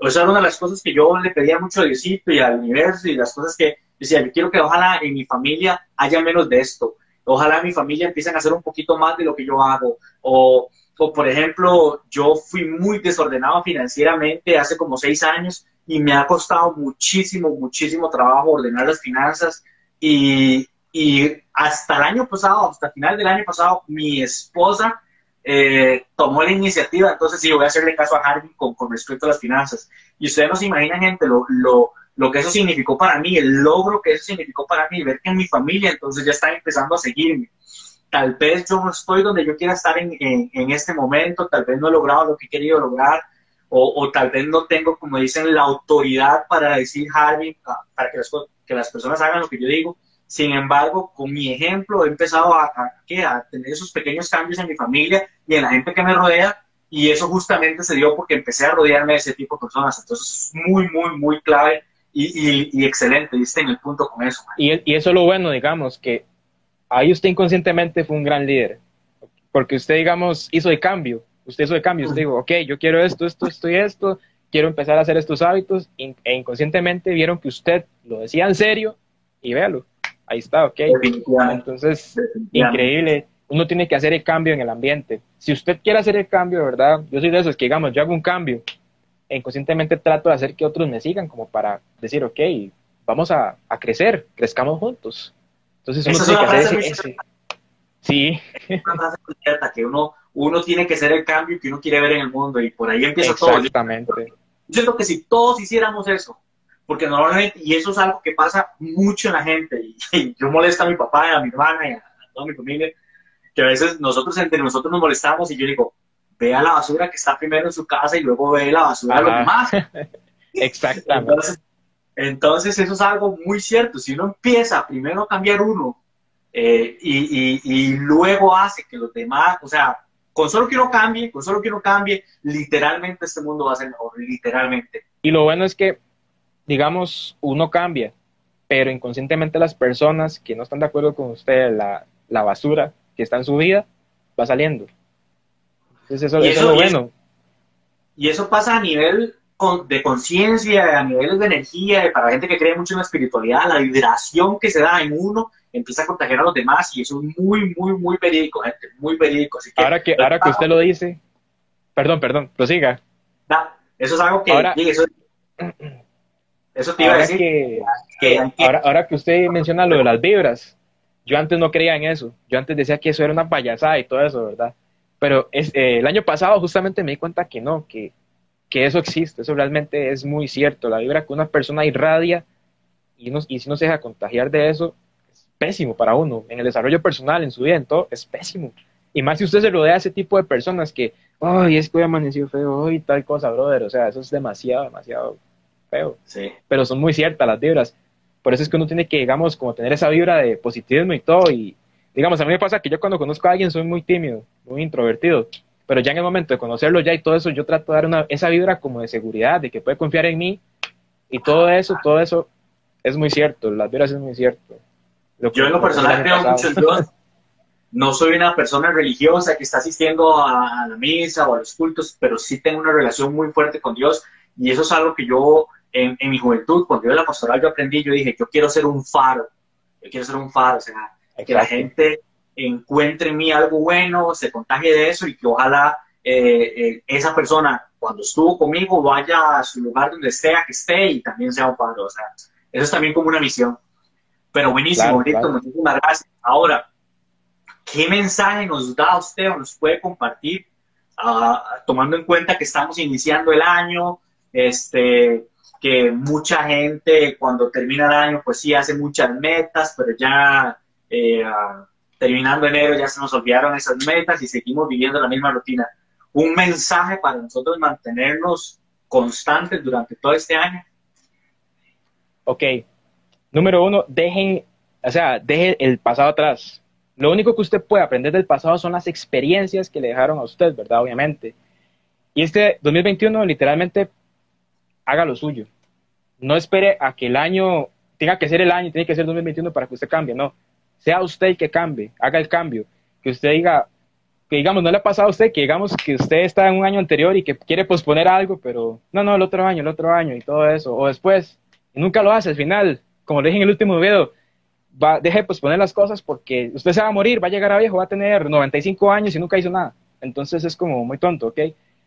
Esa era una de las cosas que yo le pedía mucho a Diosito y al universo y las cosas que decía, yo quiero que ojalá en mi familia haya menos de esto. Ojalá mi familia empiecen a hacer un poquito más de lo que yo hago. O o por ejemplo, yo fui muy desordenado financieramente hace como seis años y me ha costado muchísimo, muchísimo trabajo ordenar las finanzas y, y hasta el año pasado, hasta el final del año pasado, mi esposa eh, tomó la iniciativa, entonces sí, voy a hacerle caso a Harvey con, con respecto a las finanzas. Y ustedes no se imaginan, gente, lo, lo, lo que eso significó para mí, el logro que eso significó para mí, ver que en mi familia entonces ya está empezando a seguirme tal vez yo no estoy donde yo quiera estar en, en, este momento, tal vez no he logrado lo que he querido lograr, o, o, tal vez no tengo, como dicen, la autoridad para decir, Harvey, para que las, que las personas hagan lo que yo digo. Sin embargo, con mi ejemplo he empezado a, a, a, tener esos pequeños cambios en mi familia y en la gente que me rodea, y eso justamente se dio porque empecé a rodearme de ese tipo de personas. Entonces es muy, muy, muy clave y, y, y excelente, diste en el punto con eso. Y, y, eso es lo bueno, digamos, que ahí usted inconscientemente fue un gran líder, porque usted, digamos, hizo de cambio, usted hizo de cambio, usted dijo, ok, yo quiero esto, esto, esto y esto, quiero empezar a hacer estos hábitos, e inconscientemente vieron que usted lo decía en serio, y véalo, ahí está, ok. Entonces, increíble, uno tiene que hacer el cambio en el ambiente. Si usted quiere hacer el cambio, ¿verdad? Yo soy de esos que, digamos, yo hago un cambio, e inconscientemente trato de hacer que otros me sigan, como para decir, ok, vamos a, a crecer, crezcamos juntos. Entonces uno tiene que hacer Sí. que uno, uno tiene que ser el cambio que uno quiere ver en el mundo y por ahí empieza todo. Exactamente. Yo siento que si todos hiciéramos eso, porque normalmente, y eso es algo que pasa mucho en la gente, y, yo molesto a mi papá, a mi hermana y a toda mi familia, que a veces nosotros entre nosotros nos molestamos y yo digo, vea la basura que está primero en su casa y luego ve la basura de los demás. Exactamente. Entonces, eso es algo muy cierto. Si uno empieza primero a cambiar uno eh, y, luego hace que los demás, o sea, con solo que uno cambie, con solo que uno cambie, literalmente este mundo va a ser mejor, literalmente. Y lo bueno es que, digamos, uno cambia, pero inconscientemente las personas que no están de acuerdo con usted, la, la basura que está en su vida va saliendo. Entonces eso, es lo bueno. y eso pasa a nivel de conciencia, a niveles de energía, para la gente que cree mucho en la espiritualidad, la vibración que se da en uno empieza a contagiar a los demás y eso es muy, muy, muy verídico, gente, muy verídico. ahora que, ahora que usted lo dice, perdón, perdón, prosiga. eso es algo que... Ahora, eso, eso te iba a decir. ahora, ahora que usted menciona lo de las vibras, yo antes no creía en eso. Yo antes decía que eso era una payasada y todo eso, ¿verdad? Pero es, eh, el año pasado justamente me di cuenta que no, que, que, eso existe, eso realmente es muy cierto. La vibra que una persona irradia y, y si no se deja contagiar de eso, es pésimo para uno. En el desarrollo personal, en su vida, en todo, es pésimo. Y más si usted se rodea de ese tipo de personas que, ay, es que hoy amaneció feo, y tal cosa, brother. O sea, eso es demasiado, demasiado feo. Sí. Pero son muy ciertas las vibras. Por eso es que uno tiene que, digamos, como tener esa vibra de positivismo y todo. Y, digamos, a mí me pasa que yo cuando conozco a alguien soy muy tímido, muy introvertido. Pero ya en el momento de conocerlo ya y todo eso, yo trato de dar una, esa vibra como de seguridad, de que puede confiar en mí. Y todo eso, todo eso es muy cierto. Las vibras es muy cierto. yo en lo personal creo mucho en Dios. No soy una persona religiosa que está asistiendo a la misa o a los cultos, pero sí tengo una relación muy fuerte con Dios. Y eso es algo que yo en, mi juventud, cuando yo en la pastoral yo aprendí, yo dije, yo quiero ser un faro, yo quiero ser un faro, o sea, que la gente encuentre en mí algo bueno, se contagie de eso y que ojalá eh, eh, esa persona, cuando estuvo conmigo, vaya a su lugar donde sea que esté y también sea un faro, o sea, eso es también como una misión. Pero buenísimo, muchísimas gracias. Ahora, ¿qué mensaje nos da usted o nos puede compartir, ah, tomando en cuenta que estamos iniciando el año, este, que mucha gente cuando termina el año, pues sí hace muchas metas, pero ya eh, ah, terminando enero ya se nos olvidaron esas metas y seguimos viviendo la misma rutina. Un mensaje para nosotros mantenernos constantes durante todo este año. Ok. Número uno, dejen, o sea, deje el pasado atrás. Lo único que usted puede aprender del pasado son las experiencias que le dejaron a usted, ¿verdad? Obviamente. Y este 2021 literalmente haga lo suyo. No espere a que el año tenga que ser el año, tiene que ser 2021 para que usted cambie, no. Sea usted el que cambie, haga el cambio. Que usted diga, que digamos, no le ha pasado a usted, que digamos que usted está en un año anterior y que quiere posponer algo, pero no, no, el otro año, el otro año y todo eso, o después, y nunca lo hace al final, como le dije en el último video, va, deje de posponer las cosas porque usted se va a morir, va a llegar a viejo, va a tener 95 años y nunca hizo nada. Entonces es como muy tonto, ¿ok?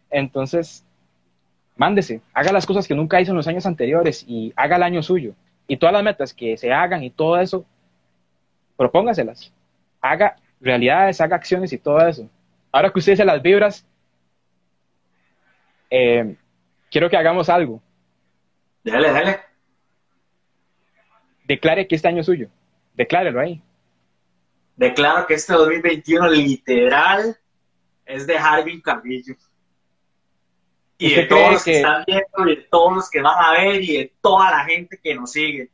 Entonces, mándese, haga las cosas que nunca hizo en los años anteriores y haga el año suyo. Y todas las metas que se hagan y todo eso, propóngaselas. Haga realidades, haga acciones y todo eso. Ahora que usted dice las vibras, eh, quiero que hagamos algo. Dale, dale. Declare que este año es suyo. Declárelo ahí. Declaro que este 2021 literal es de Harvin Carrillo y de todos los que... están viendo, y de todos los que van a ver, y de toda la gente que nos sigue.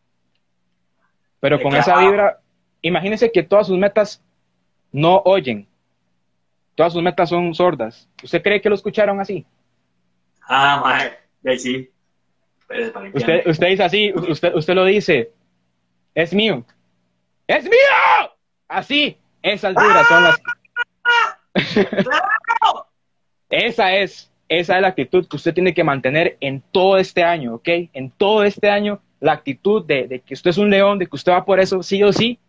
Pero con esa vibra, imagínense que todas sus metas no oyen. Todas sus metas son sordas. ¿Usted cree que lo escucharon así? Ah, madre, sí. Usted, usted dice así, usted, usted lo dice, es mío. ¡Es mío! Así, esas vibras son las... Esa es esa es la actitud que usted tiene que mantener en todo este año, ¿ok? En todo este año, la actitud de, que usted es un león, de que usted va por eso sí o sí,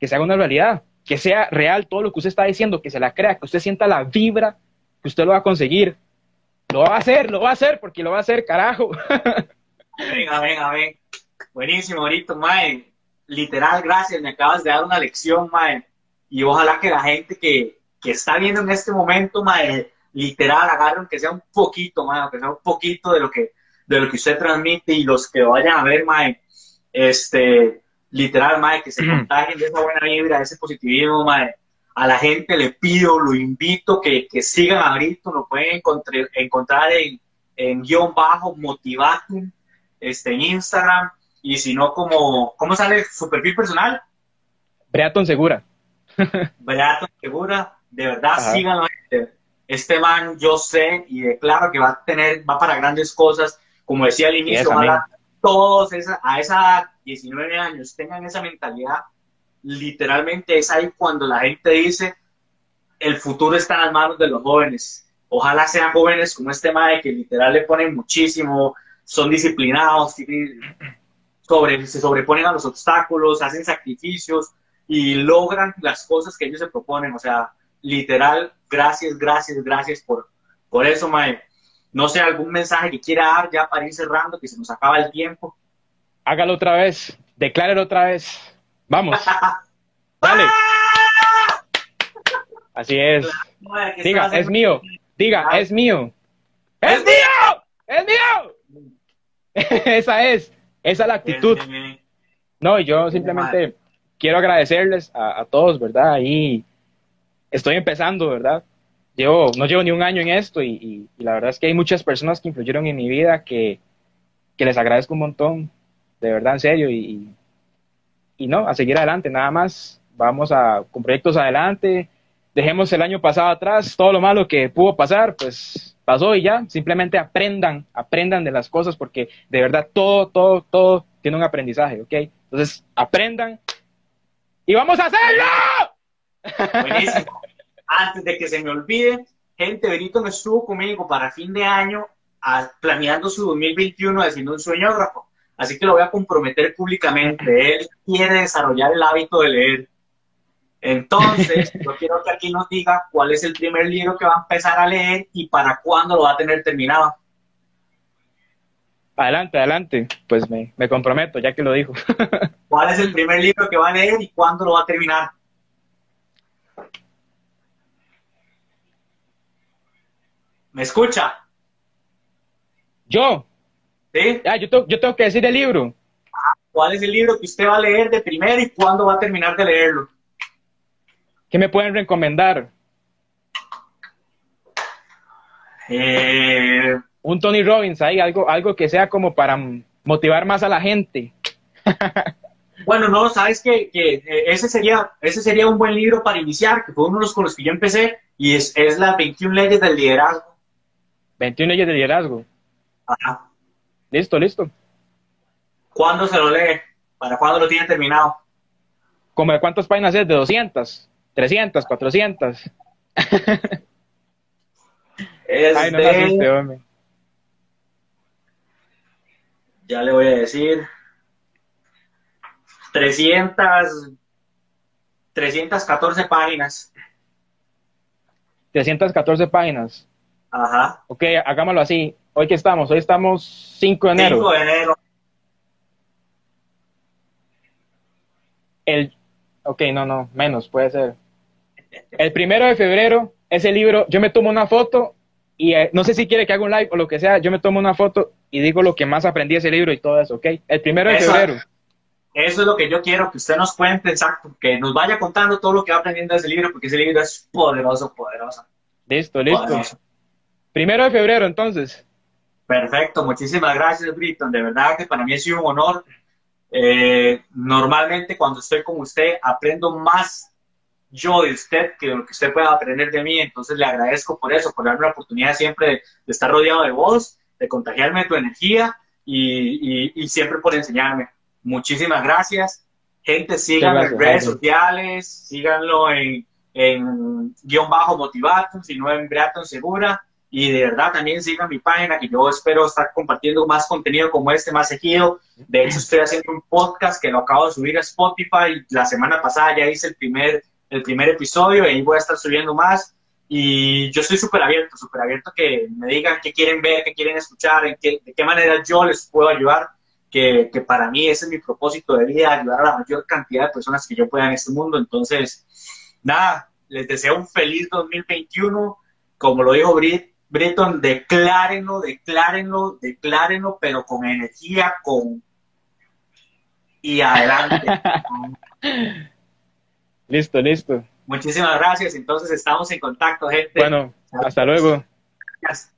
que se haga una realidad, que sea real todo lo que usted está diciendo, que se la crea, que usted sienta la vibra, que usted lo va a conseguir. Lo va a hacer, lo va a hacer, porque lo va a hacer, carajo. Venga, venga, venga. Buenísimo, ahorita, Mae. Literal, gracias, me acabas de dar una lección, Mae. Y ojalá que la gente que, que está viendo en este momento, Mae, literal, agarren que sea un poquito, más, que sea un poquito de lo que, de lo que usted transmite y los que vayan a ver, mae, este, literal, mae, que se contagien de esa buena vibra, de ese positivismo, mae. A la gente le pido, lo invito que, que sigan a Brito, lo pueden encontrar, encontrar en, en guion bajo motivatum, este, en Instagram, y si no, como, ¿cómo sale su perfil personal? Breaton Segura. Breaton Segura, de verdad, síganlo este man yo sé y declaro que va a tener, va para grandes cosas, como decía al inicio, todos esa, a esa 19 años tengan esa mentalidad, literalmente es ahí cuando la gente dice, el futuro está en las manos de los jóvenes. Ojalá sean jóvenes como este Mae que literal le ponen muchísimo, son disciplinados, sobre, se sobreponen a los obstáculos, hacen sacrificios y logran las cosas que ellos se proponen. O sea, literal, gracias, gracias, gracias por, por eso, Mae. No sé, algún mensaje que quiera dar ya para ir cerrando, que se nos acaba el tiempo. Hágalo otra vez, declárelo otra vez. Vamos. Dale. Así es. Diga, es mío. Diga, es mío. ¡Es mío! ¡Es mío! esa es, esa es la actitud. No, yo simplemente quiero agradecerles a, todos, ¿verdad? Y estoy empezando, ¿verdad? Llevo, no llevo ni un año en esto y, la verdad es que hay muchas personas que influyeron en mi vida que, que les agradezco un montón, de verdad, en serio, y, y no, a seguir adelante, nada más, vamos a, con proyectos adelante, dejemos el año pasado atrás, todo lo malo que pudo pasar, pues pasó y ya, simplemente aprendan, aprendan de las cosas porque de verdad todo, todo, todo tiene un aprendizaje, ¿ok? Entonces, aprendan y vamos a hacerlo. Buenísimo. Antes de que se me olvide, gente, Benito me estuvo conmigo para fin de año planeando su 2021 haciendo un sueño Así que lo voy a comprometer públicamente. Él quiere desarrollar el hábito de leer. Entonces, yo quiero que aquí nos diga cuál es el primer libro que va a empezar a leer y para cuándo lo va a tener terminado. Adelante, adelante. Pues me, me comprometo, ya que lo dijo. ¿Cuál es el primer libro que va a leer y cuándo lo va a terminar? ¿Me escucha? Yo. ¿Sí? Ah, yo, yo tengo que decir el libro. ¿Cuál es el libro que usted va a leer de primero y cuándo va a terminar de leerlo? ¿Qué me pueden recomendar? Eh, un Tony Robbins ahí, algo, algo que sea como para motivar más a la gente. bueno, no, sabes que, ese, sería, ese sería un buen libro para iniciar, que fue uno de los con los que yo empecé, y es, es las 21 leyes del liderazgo. 21 leyes del liderazgo. Ajá. Listo, listo. ¿Cuándo se lo lee? ¿Para cuándo lo tiene terminado? ¿Como de cuántas páginas es? ¿De 200? ¿300? ¿400? es Ay, no de... hombre. Ya le voy a decir. 300... 314 páginas. 314 páginas. Ajá. Ok, hagámoslo así. Hoy que estamos, hoy estamos 5 de enero. 5 de enero. El, ok, no, no, menos, puede ser. El primero de febrero, ese libro, yo me tomo una foto y eh, no sé si quiere que haga un live o lo que sea, yo me tomo una foto y digo lo que más aprendí de ese libro y todo eso, ¿ok? El primero de febrero. Eso es lo que yo quiero, que usted nos cuente exacto, que nos vaya contando todo lo que va aprendiendo de ese libro, porque ese libro es poderoso, poderoso. Listo, listo. Primero de febrero, entonces. Perfecto, muchísimas gracias, Britton. De verdad que para mí ha sido un honor. Eh, normalmente cuando estoy con usted aprendo más yo de usted que lo que usted pueda aprender de mí. Entonces le agradezco por eso, por darme la oportunidad siempre de, estar rodeado de vos, de contagiarme de tu energía y, siempre por enseñarme. Muchísimas gracias. Gente, síganlo en redes sociales, síganlo en, en guion bajo motivatum, si no en Breaton Segura y de verdad también sigan mi página que yo espero estar compartiendo más contenido como este más seguido. De hecho estoy haciendo un podcast que lo acabo de subir a Spotify. La semana pasada ya hice el primer, el primer episodio y ahí voy a estar subiendo más. Y yo estoy súper abierto, súper abierto que me digan qué quieren ver, qué quieren escuchar, en qué, de qué manera yo les puedo ayudar. Que, que para mí ese es mi propósito de vida, ayudar a la mayor cantidad de personas que yo pueda en este mundo. Entonces, nada, les deseo un feliz 2021. Como lo dijo Brit, Breton, declárenlo, declárenlo, declárenlo, pero con energía, con... Y adelante. listo, listo. Muchísimas gracias. Entonces estamos en contacto, gente. Bueno, hasta luego. Gracias.